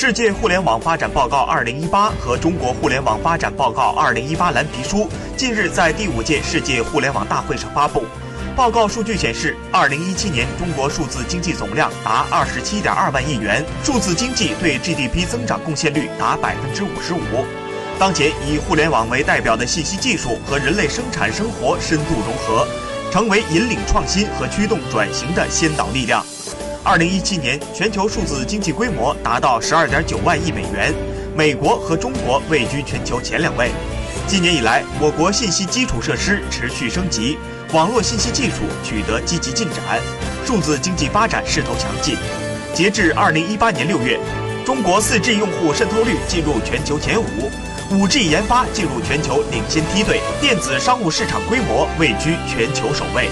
世界互联网发展报告二零一八和中国互联网发展报告二零一八蓝皮书近日在第五届世界互联网大会上发布。报告数据显示，二零一七年中国数字经济总量达二十七点二万亿元，数字经济对 GDP 增长贡献率达百分之五十五。当前，以互联网为代表的信息技术和人类生产生活深度融合，成为引领创新和驱动转型的先导力量。二零一七年，全球数字经济规模达到十二点九万亿美元，美国和中国位居全球前两位。今年以来，我国信息基础设施持续升级，网络信息技术取得积极进展，数字经济发展势头强劲。截至二零一八年六月，中国四 G 用户渗透率进入全球前五，五 G 研发进入全球领先梯队，电子商务市场规模位居全球首位。